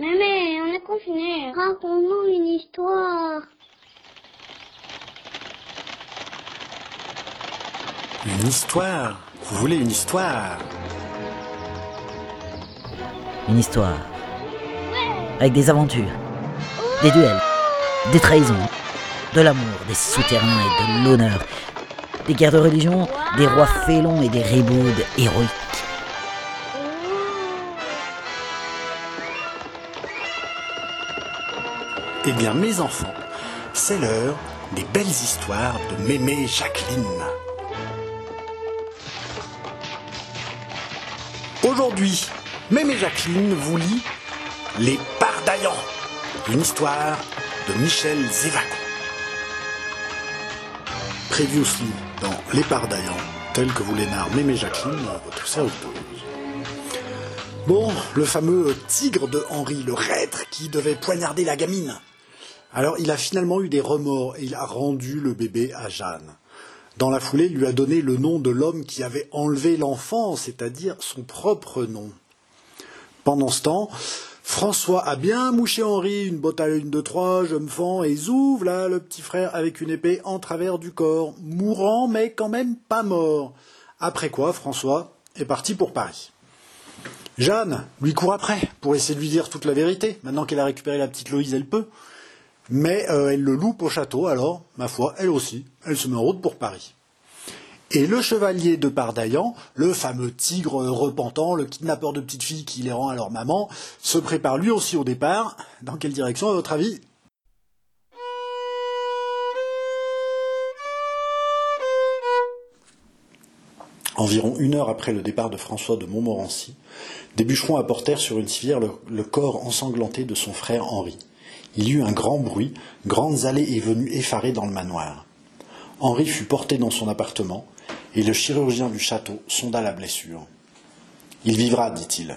Mais, on est confiné. Raconte-nous une histoire. Une histoire Vous voulez une histoire? Une histoire. Avec des aventures, des duels, des trahisons, de l'amour, des souterrains et de l'honneur, des guerres de religion, des rois félons et des ribaudes héroïques. Eh bien, mes enfants, c'est l'heure des belles histoires de Mémé Jacqueline. Aujourd'hui, Mémé Jacqueline vous lit Les Pardaillants, une histoire de Michel Zévaco. Previously dans Les Pardaillants, tel que vous les narre Mémé Jacqueline, votre serviteuse. Bon, le fameux tigre de Henri le Rêtre qui devait poignarder la gamine. Alors il a finalement eu des remords et il a rendu le bébé à Jeanne. Dans la foulée, il lui a donné le nom de l'homme qui avait enlevé l'enfant, c'est-à-dire son propre nom. Pendant ce temps, François a bien mouché Henri, une botte à une de trois, je me fends, et zouf, là, le petit frère avec une épée en travers du corps, mourant, mais quand même pas mort. Après quoi, François est parti pour Paris. Jeanne lui court après, pour essayer de lui dire toute la vérité. Maintenant qu'elle a récupéré la petite Loïse, elle peut. Mais euh, elle le loupe au château, alors, ma foi, elle aussi, elle se met en route pour Paris. Et le chevalier de Pardaillan, le fameux tigre repentant, le kidnappeur de petites filles qui les rend à leur maman, se prépare lui aussi au départ. Dans quelle direction, à votre avis? Environ une heure après le départ de François de Montmorency, des bûcherons apportèrent sur une civière le, le corps ensanglanté de son frère Henri. Il y eut un grand bruit, grandes allées et venues effarées dans le manoir. Henri fut porté dans son appartement, et le chirurgien du château sonda la blessure. Il vivra, dit-il,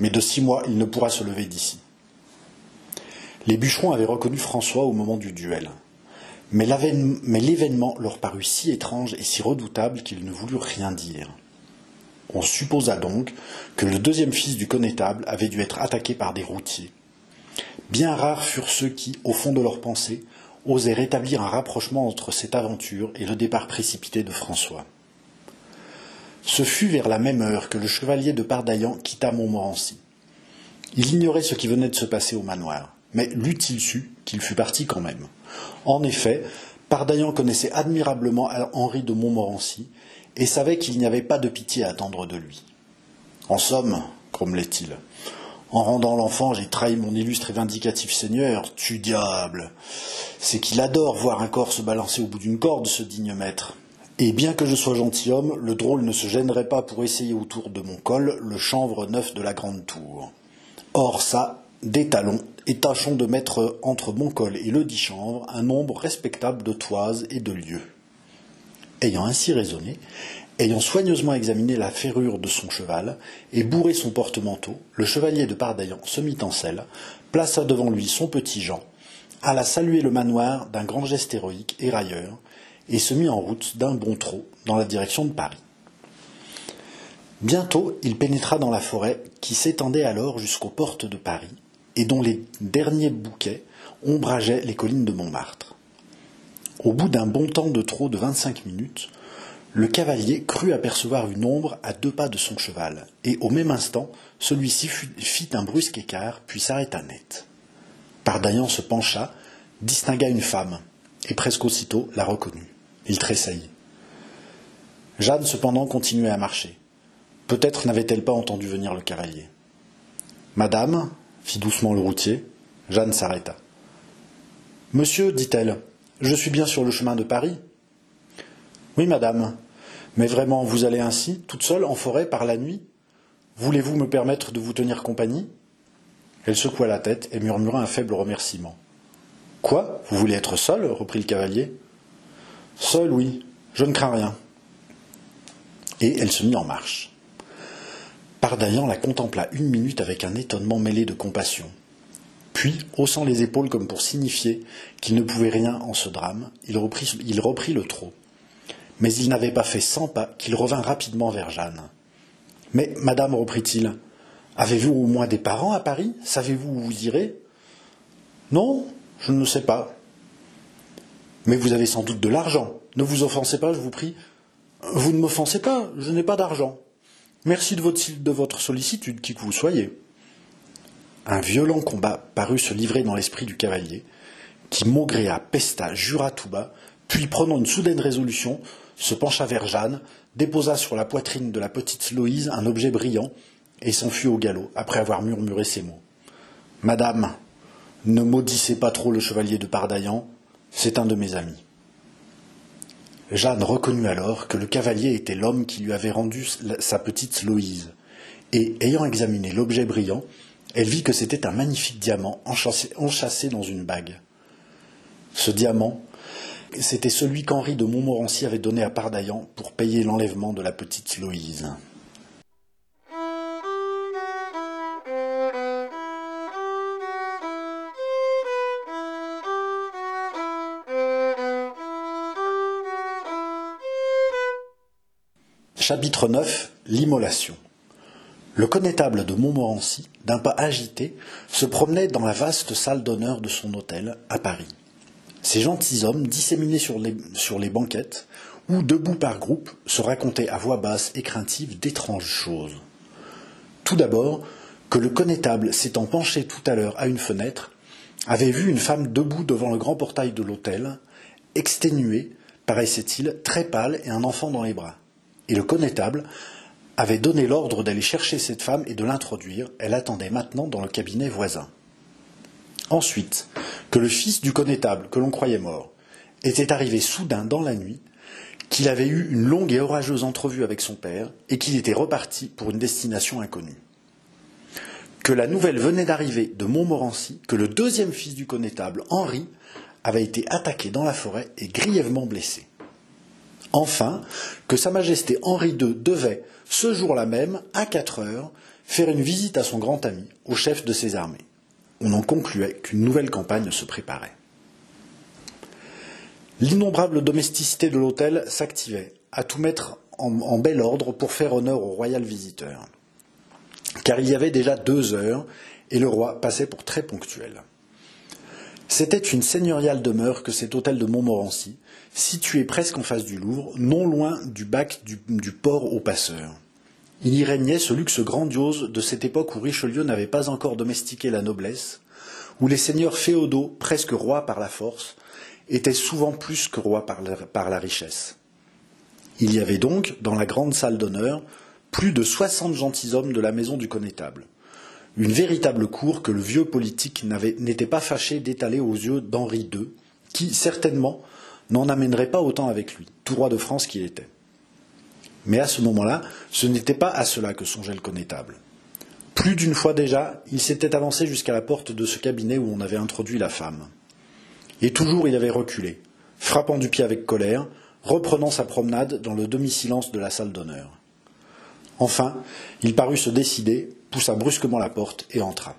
mais de six mois il ne pourra se lever d'ici. Les bûcherons avaient reconnu François au moment du duel. Mais l'événement leur parut si étrange et si redoutable qu'ils ne voulurent rien dire. On supposa donc que le deuxième fils du connétable avait dû être attaqué par des routiers. Bien rares furent ceux qui, au fond de leur pensée, osaient rétablir un rapprochement entre cette aventure et le départ précipité de François. Ce fut vers la même heure que le chevalier de Pardaillan quitta Montmorency. Il ignorait ce qui venait de se passer au manoir, mais l'eût-il su qu'il fût parti quand même. En effet, Pardaillan connaissait admirablement Henri de Montmorency et savait qu'il n'y avait pas de pitié à attendre de lui. En somme, grommelait-il, en rendant l'enfant, j'ai trahi mon illustre et vindicatif seigneur. Tu diable C'est qu'il adore voir un corps se balancer au bout d'une corde, ce digne maître. Et bien que je sois gentilhomme, le drôle ne se gênerait pas pour essayer autour de mon col le chanvre neuf de la grande tour. Or ça, des talons, et tâchons de mettre entre mon col et le dit chanvre un nombre respectable de toises et de lieux. Ayant ainsi raisonné, ayant soigneusement examiné la ferrure de son cheval et bourré son porte-manteau, le chevalier de Pardaillan se mit en selle, plaça devant lui son petit Jean, alla saluer le manoir d'un grand geste héroïque et railleur, et se mit en route d'un bon trot dans la direction de Paris. Bientôt, il pénétra dans la forêt qui s'étendait alors jusqu'aux portes de Paris et dont les derniers bouquets ombrageaient les collines de Montmartre. Au bout d'un bon temps de trot de vingt-cinq minutes, le cavalier crut apercevoir une ombre à deux pas de son cheval, et au même instant, celui-ci fit un brusque écart, puis s'arrêta net. Pardaillan se pencha, distingua une femme, et presque aussitôt la reconnut. Il tressaillit. Jeanne, cependant, continuait à marcher. Peut-être n'avait-elle pas entendu venir le cavalier. Madame, fit doucement le routier. Jeanne s'arrêta. Monsieur, dit-elle, je suis bien sur le chemin de Paris. Oui, madame. Mais vraiment, vous allez ainsi, toute seule, en forêt, par la nuit? Voulez-vous me permettre de vous tenir compagnie? Elle secoua la tête et murmura un faible remerciement. Quoi? Vous voulez être seule reprit le cavalier. Seul, oui, je ne crains rien. Et elle se mit en marche. Pardaillan la contempla une minute avec un étonnement mêlé de compassion. Puis, haussant les épaules comme pour signifier qu'il ne pouvait rien en ce drame, il reprit le trot. Mais il n'avait pas fait cent pas qu'il revint rapidement vers Jeanne. Mais, madame, reprit-il, Avez-vous au moins des parents à Paris? Savez-vous où vous irez? Non, je ne sais pas. Mais vous avez sans doute de l'argent. Ne vous offensez pas, je vous prie. Vous ne m'offensez pas, je n'ai pas d'argent. Merci de votre, de votre sollicitude, qui que vous soyez. Un violent combat parut se livrer dans l'esprit du cavalier, qui maugréa, pesta, jura tout bas, puis prenant une soudaine résolution, se pencha vers Jeanne, déposa sur la poitrine de la petite Loïse un objet brillant, et s'enfuit au galop, après avoir murmuré ces mots. Madame, ne maudissez pas trop le chevalier de Pardaillan, c'est un de mes amis. Jeanne reconnut alors que le cavalier était l'homme qui lui avait rendu sa petite Loïse, et ayant examiné l'objet brillant, elle vit que c'était un magnifique diamant enchâssé, dans une bague. Ce diamant, c'était celui qu'Henri de Montmorency avait donné à Pardaillan pour payer l'enlèvement de la petite Loïse. Chapitre 9 L'immolation Le connétable de Montmorency, d'un pas agité, se promenait dans la vaste salle d'honneur de son hôtel à Paris. Ces gentilshommes, disséminés sur les, sur les banquettes, ou debout par groupes, se racontaient à voix basse et craintive d'étranges choses. Tout d'abord, que le connétable, s'étant penché tout à l'heure à une fenêtre, avait vu une femme debout devant le grand portail de l'hôtel, exténuée, paraissait-il, très pâle et un enfant dans les bras et le connétable avait donné l'ordre d'aller chercher cette femme et de l'introduire. Elle attendait maintenant dans le cabinet voisin. Ensuite, que le fils du connétable, que l'on croyait mort, était arrivé soudain dans la nuit, qu'il avait eu une longue et orageuse entrevue avec son père, et qu'il était reparti pour une destination inconnue. Que la nouvelle venait d'arriver de Montmorency, que le deuxième fils du connétable, Henri, avait été attaqué dans la forêt et grièvement blessé. Enfin, que Sa Majesté Henri II devait, ce jour-là même, à quatre heures, faire une visite à son grand ami, au chef de ses armées. On en concluait qu'une nouvelle campagne se préparait. L'innombrable domesticité de l'hôtel s'activait, à tout mettre en, bel ordre pour faire honneur au royal visiteur. Car il y avait déjà deux heures, et le roi passait pour très ponctuel. C'était une seigneuriale demeure que cet hôtel de Montmorency, situé presque en face du Louvre, non loin du bac du, port aux passeurs. Il y régnait ce luxe grandiose de cette époque où Richelieu n'avait pas encore domestiqué la noblesse, où les seigneurs féodaux, presque rois par la force, étaient souvent plus que rois par la, par la richesse. Il y avait donc, dans la grande salle d'honneur, plus de soixante gentilshommes de la maison du connétable. Une véritable cour que le vieux politique n'était pas fâché d'étaler aux yeux d'Henri II, qui, certainement, n'en amènerait pas autant avec lui, tout roi de France qu'il était. Mais à ce moment-là, ce n'était pas à cela que songeait le connétable. Plus d'une fois déjà, il s'était avancé jusqu'à la porte de ce cabinet où on avait introduit la femme. Et toujours il avait reculé, frappant du pied avec colère, reprenant sa promenade dans le demi-silence de la salle d'honneur. Enfin, il parut se décider, poussa brusquement la porte et entra.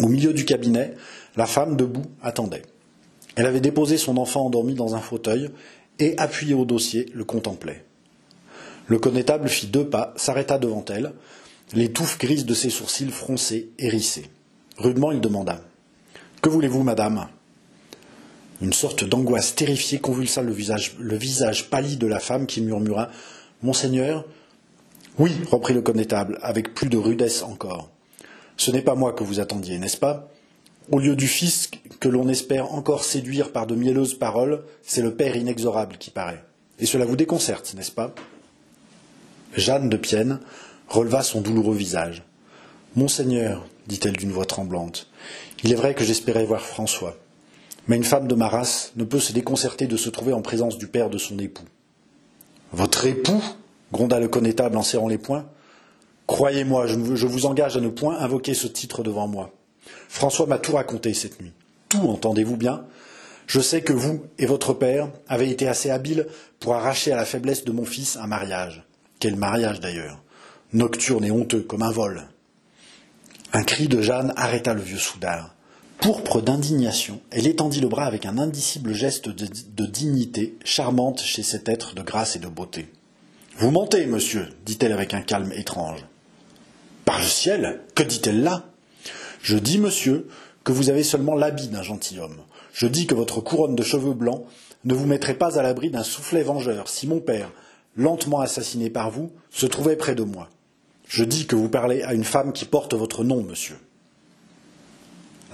Au milieu du cabinet, la femme, debout, attendait. Elle avait déposé son enfant endormi dans un fauteuil et, appuyé au dossier, le contemplait. Le connétable fit deux pas, s'arrêta devant elle, les touffes grises de ses sourcils froncés, hérissés. Rudement, il demanda Que voulez-vous, madame? Une sorte d'angoisse terrifiée convulsa le visage, le visage pâli de la femme qui murmura Monseigneur Oui, reprit le connétable, avec plus de rudesse encore. Ce n'est pas moi que vous attendiez, n'est-ce pas? Au lieu du fils que l'on espère encore séduire par de mielleuses paroles, c'est le père inexorable qui paraît. Et cela vous déconcerte, n'est-ce pas? Jeanne de Pienne releva son douloureux visage. Monseigneur, dit-elle d'une voix tremblante, il est vrai que j'espérais voir François. Mais une femme de ma race ne peut se déconcerter de se trouver en présence du père de son époux. Votre époux? gronda le connétable en serrant les poings. Croyez-moi, je vous engage à ne point invoquer ce titre devant moi. François m'a tout raconté cette nuit. Tout, entendez-vous bien Je sais que vous et votre père avez été assez habiles pour arracher à la faiblesse de mon fils un mariage. Quel mariage d'ailleurs Nocturne et honteux, comme un vol. Un cri de Jeanne arrêta le vieux soudard. Pourpre d'indignation, elle étendit le bras avec un indicible geste de, de, dignité, charmante chez cet être de grâce et de beauté. Vous mentez, monsieur, dit-elle avec un calme étrange. Par le ciel, que dit-elle là? Je dis, monsieur, que vous avez seulement l'habit d'un gentilhomme. Je dis que votre couronne de cheveux blancs ne vous mettrait pas à l'abri d'un soufflet vengeur si mon père, lentement assassiné par vous, se trouvait près de moi. Je dis que vous parlez à une femme qui porte votre nom, monsieur.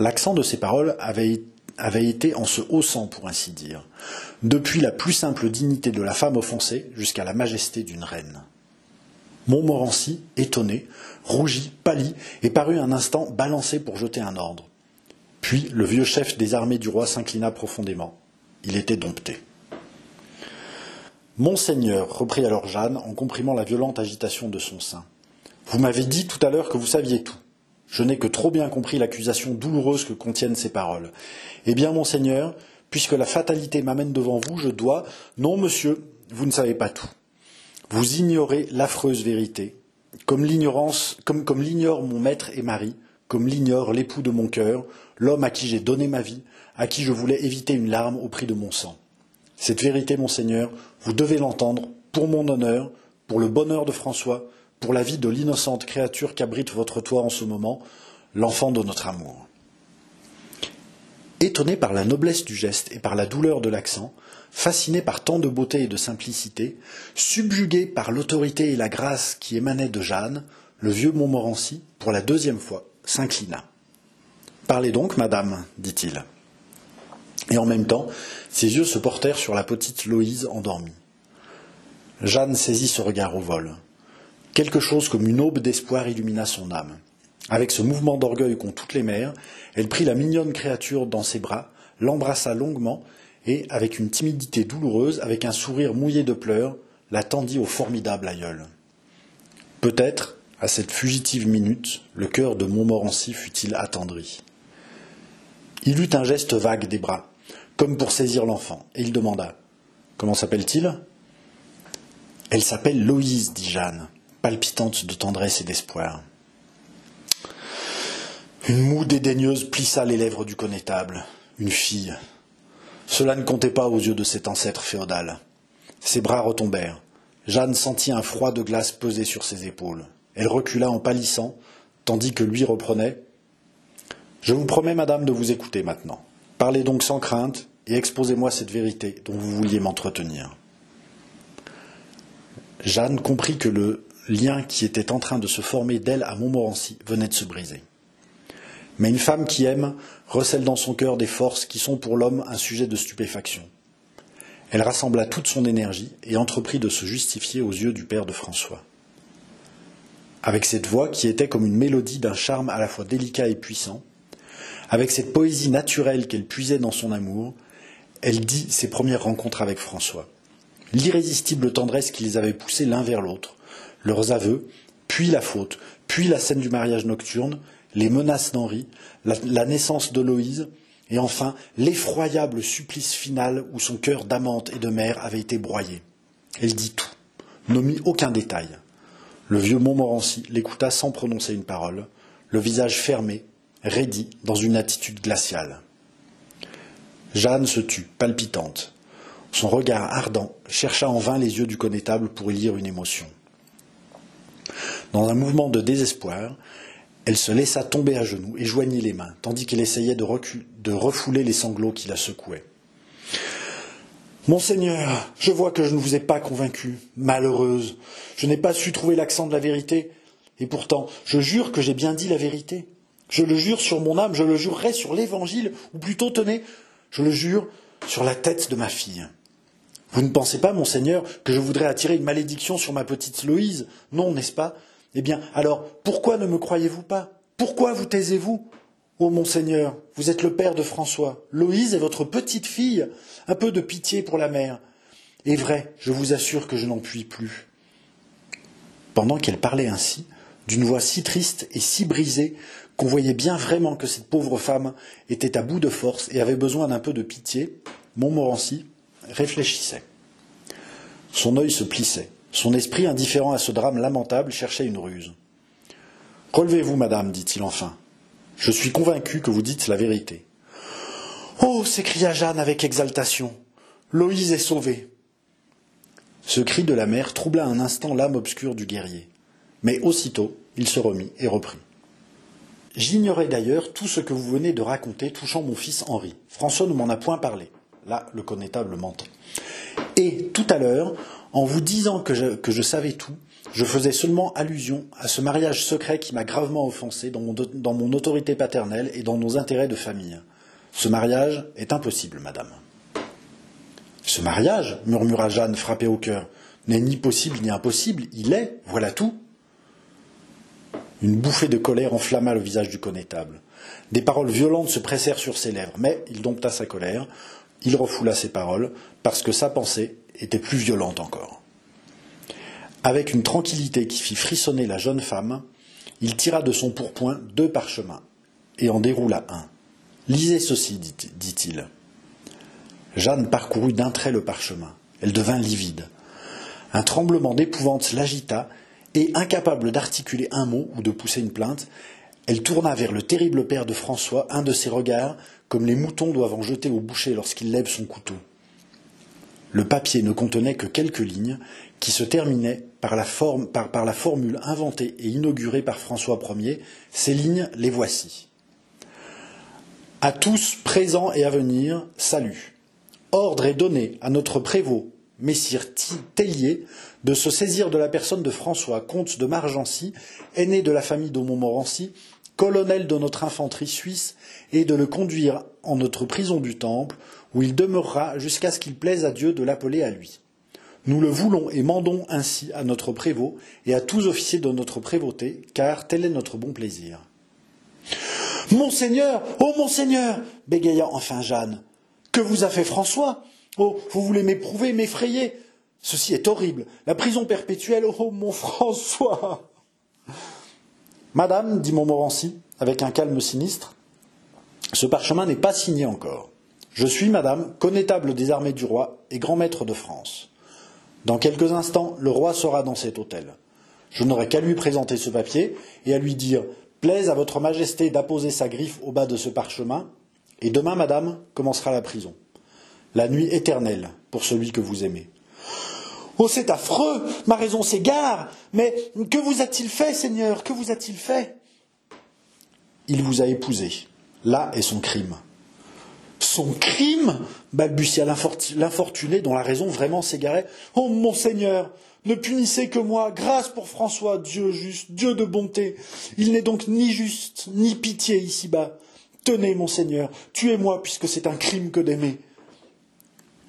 L'accent de ces paroles avait, été en se haussant, pour ainsi dire, depuis la plus simple dignité de la femme offensée jusqu'à la majesté d'une reine. Montmorency, étonné, rougit, pâlit et parut un instant balancé pour jeter un ordre. Puis le vieux chef des armées du roi s'inclina profondément. Il était dompté. Monseigneur, reprit alors Jeanne en comprimant la violente agitation de son sein, vous m'avez dit tout à l'heure que vous saviez tout. Je n'ai que trop bien compris l'accusation douloureuse que contiennent ces paroles. Eh bien, monseigneur, puisque la fatalité m'amène devant vous, je dois. Non, monsieur, vous ne savez pas tout. Vous ignorez l'affreuse vérité, comme l'ignorance, comme, l'ignore mon maître et mari, comme l'ignore l'époux de mon cœur, l'homme à qui j'ai donné ma vie, à qui je voulais éviter une larme au prix de mon sang. Cette vérité, monseigneur, vous devez l'entendre, pour mon honneur, pour le bonheur de François, pour la vie de l'innocente créature qu'abrite votre toit en ce moment, l'enfant de notre amour. Étonné par la noblesse du geste et par la douleur de l'accent, fasciné par tant de beauté et de simplicité, subjugué par l'autorité et la grâce qui émanaient de Jeanne, le vieux Montmorency, pour la deuxième fois, s'inclina. Parlez donc, madame, dit-il. Et en même temps, ses yeux se portèrent sur la petite Loïse endormie. Jeanne saisit ce regard au vol. Quelque chose comme une aube d'espoir illumina son âme. Avec ce mouvement d'orgueil qu'ont toutes les mères, elle prit la mignonne créature dans ses bras, l'embrassa longuement, et, avec une timidité douloureuse, avec un sourire mouillé de pleurs, la tendit au formidable aïeul. Peut-être, à cette fugitive minute, le cœur de Montmorency fut-il attendri. Il eut un geste vague des bras, comme pour saisir l'enfant, et il demanda Comment s'appelle-t-il? Elle s'appelle Loïse, dit Jeanne palpitante de tendresse et d'espoir. Une moue dédaigneuse plissa les lèvres du connétable. Une fille. Cela ne comptait pas aux yeux de cet ancêtre féodal. Ses bras retombèrent. Jeanne sentit un froid de glace peser sur ses épaules. Elle recula en pâlissant, tandis que lui reprenait. Je vous promets, madame, de vous écouter maintenant. Parlez donc sans crainte et exposez-moi cette vérité dont vous vouliez m'entretenir. Jeanne comprit que le lien qui était en train de se former d'elle à Montmorency venait de se briser. Mais une femme qui aime recèle dans son cœur des forces qui sont pour l'homme un sujet de stupéfaction. Elle rassembla toute son énergie et entreprit de se justifier aux yeux du père de François. Avec cette voix qui était comme une mélodie d'un charme à la fois délicat et puissant, avec cette poésie naturelle qu'elle puisait dans son amour, elle dit ses premières rencontres avec François. L'irrésistible tendresse qui les avait poussés l'un vers l'autre, leurs aveux, puis la faute, puis la scène du mariage nocturne, les menaces d'Henri, la, naissance de Loïse, et enfin l'effroyable supplice final où son cœur d'amante et de mère avait été broyé. Elle dit tout, n'omit aucun détail. Le vieux Montmorency l'écouta sans prononcer une parole, le visage fermé, raidi, dans une attitude glaciale. Jeanne se tut, palpitante. Son regard ardent chercha en vain les yeux du connétable pour y lire une émotion. Dans un mouvement de désespoir, elle se laissa tomber à genoux et joignit les mains, tandis qu'elle essayait de, de, refouler les sanglots qui la secouaient. Monseigneur, je vois que je ne vous ai pas convaincue, malheureuse. Je n'ai pas su trouver l'accent de la vérité. Et pourtant, je jure que j'ai bien dit la vérité. Je le jure sur mon âme, je le jurerai sur l'Évangile, ou plutôt, tenez, je le jure sur la tête de ma fille. Vous ne pensez pas, monseigneur, que je voudrais attirer une malédiction sur ma petite Loïse? Non, n'est-ce pas? Eh bien, alors, pourquoi ne me croyez-vous pas? Pourquoi vous taisez-vous? Oh, monseigneur, vous êtes le père de François. Loïse est votre petite fille. Un peu de pitié pour la mère. Et vrai, je vous assure que je n'en puis plus. Pendant qu'elle parlait ainsi, d'une voix si triste et si brisée qu'on voyait bien vraiment que cette pauvre femme était à bout de force et avait besoin d'un peu de pitié, Montmorency, réfléchissait. Son œil se plissait. Son esprit, indifférent à ce drame lamentable, cherchait une ruse. Relevez-vous, madame, dit-il enfin. Je suis convaincu que vous dites la vérité. Oh s'écria Jeanne avec exaltation. Loïse est sauvée. Ce cri de la mère troubla un instant l'âme obscure du guerrier. Mais aussitôt, Il se remit et reprit. J'ignorais d'ailleurs tout ce que vous venez de raconter touchant mon fils Henri. François ne m'en a point parlé. Là, le connétable mentait. Et tout à l'heure, en vous disant que je, savais tout, je faisais seulement allusion à ce mariage secret qui m'a gravement offensé dans mon autorité paternelle et dans nos intérêts de famille. Ce mariage est impossible, madame. Ce mariage, murmura Jeanne, frappée au cœur, n'est ni possible ni impossible, il est, voilà tout. Une bouffée de colère enflamma le visage du connétable. Des paroles violentes se pressèrent sur ses lèvres, mais il dompta sa colère, il refoula ses paroles, parce que sa pensée était plus violente encore. Avec une tranquillité qui fit frissonner la jeune femme, il tira de son pourpoint deux parchemins et en déroula un. Lisez ceci, dit-il. Jeanne parcourut d'un trait le parchemin. Elle devint livide. Un tremblement d'épouvante l'agita et, incapable d'articuler un mot ou de pousser une plainte, elle tourna vers le terrible père de François un de ses regards, comme les moutons doivent en jeter au boucher lorsqu'il lève son couteau. Le papier ne contenait que quelques lignes, qui se terminaient par la, formule inventée et inaugurée par François Ier. Ces lignes, les voici. À tous présents et à venir, salut. Ordre est donné à notre prévôt, Messire Tellier, de se saisir de la personne de François, comte de Margency, aîné de la famille de Montmorency, colonel de notre infanterie suisse, et de le conduire en notre prison du Temple, où il demeurera jusqu'à ce qu'il plaise à Dieu de l'appeler à lui. Nous le voulons et mandons ainsi à notre prévôt et à tous officiers de notre prévôté, car tel est notre bon plaisir. Monseigneur, oh monseigneur, bégaya enfin Jeanne, que vous a fait François? Oh, vous voulez m'éprouver, m'effrayer Ceci est horrible. La prison perpétuelle, oh mon François Madame, dit Montmorency, avec un calme sinistre, ce parchemin n'est pas signé encore. Je suis, madame, connétable des armées du roi et grand maître de France. Dans quelques instants, le roi sera dans cet hôtel. Je n'aurai qu'à lui présenter ce papier et à lui dire Plaise à votre majesté d'apposer sa griffe au bas de ce parchemin, et demain, madame, commencera la prison la nuit éternelle pour celui que vous aimez. Oh, c'est affreux, ma raison s'égare, mais que vous a-t-il fait, Seigneur, que vous a-t-il fait? Il vous a épousé. Là est son crime. Son crime balbutia l'infortuné dont la raison vraiment s'égarait. Oh, mon Seigneur, ne punissez que moi, grâce pour François, Dieu juste, Dieu de bonté. Il n'est donc ni juste, ni pitié ici-bas. Tenez, mon Seigneur, tuez-moi, puisque c'est un crime que d'aimer.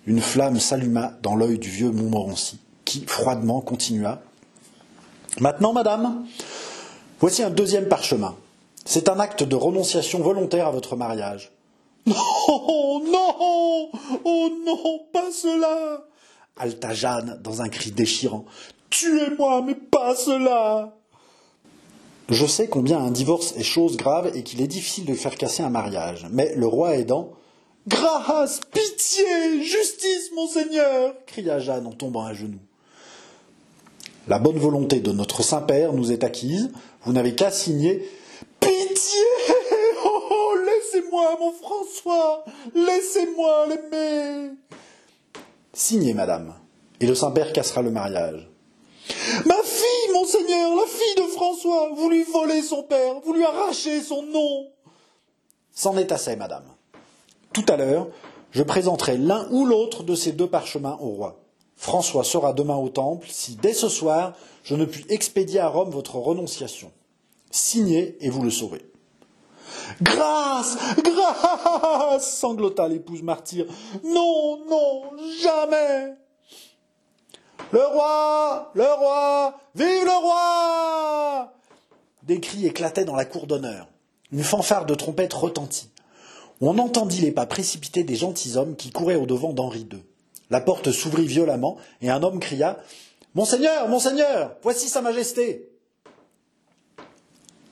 Une flamme s'alluma dans l'œil du vieux Montmorency, qui froidement continua. Maintenant, madame, voici un deuxième parchemin. C'est un acte de renonciation volontaire à votre mariage. Non, non, oh non, pas cela halta Jeanne dans un cri déchirant. Tuez-moi, mais pas cela Je sais combien un divorce est chose grave et qu'il est difficile de faire casser un mariage, mais le roi aidant, Grâce, pitié, justice, monseigneur cria Jeanne en tombant à genoux. La bonne volonté de notre Saint-Père nous est acquise, vous n'avez qu'à signer Pitié Oh, oh laissez-moi, mon François Laissez-moi l'aimer Signez, madame, et le Saint-Père cassera le mariage. Ma fille, monseigneur, la fille de François, vous lui volez son père, vous lui arrachez son nom. C'en est assez, madame. Tout à l'heure, je présenterai l'un ou l'autre de ces deux parchemins au roi. François sera demain au temple si, dès ce soir, je ne puis expédier à Rome votre renonciation. Signez et vous le saurez. Grâce Grâce sanglota l'épouse martyre. Non, non, jamais Le roi Le roi Vive le roi Des cris éclataient dans la cour d'honneur. Une fanfare de trompette retentit. On entendit les pas précipités des gentilshommes qui couraient au-devant d'Henri II. La porte s'ouvrit violemment et un homme cria Monseigneur, monseigneur, voici Sa Majesté.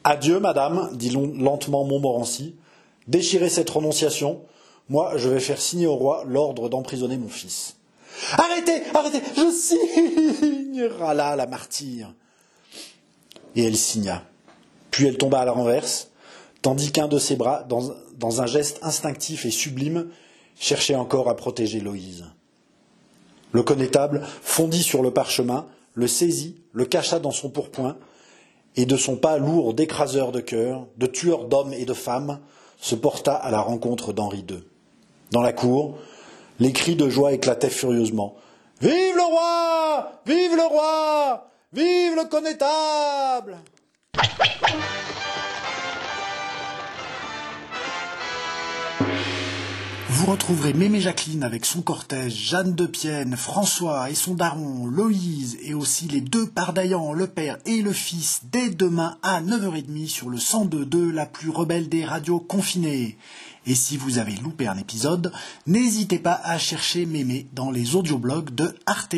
Adieu, madame, dit lentement Montmorency. Déchirez cette renonciation. Moi, je vais faire signer au roi l'ordre d'emprisonner mon fils. Arrêtez, arrêtez, je signe râla la martyre. Et elle signa. Puis elle tomba à la renverse, tandis qu'un de ses bras, dans, un geste instinctif et sublime, cherchait encore à protéger Loïse. Le connétable fondit sur le parchemin, le saisit, le cacha dans son pourpoint, et de son pas lourd d'écraseur de cœur, de tueur d'hommes et de femmes, se porta à la rencontre d'Henri II. Dans la cour, les cris de joie éclataient furieusement. Vive le roi Vive le roi Vive le connétable Vous retrouverez Mémé Jacqueline avec son cortège, Jeanne de Pienne, François et son daron, Loïse, et aussi les deux pardaillants, le père et le fils, dès demain à 9h30 sur le 102.2, la plus rebelle des radios confinées. Et si vous avez loupé un épisode, n'hésitez pas à chercher Mémé dans les audioblogs de Arte.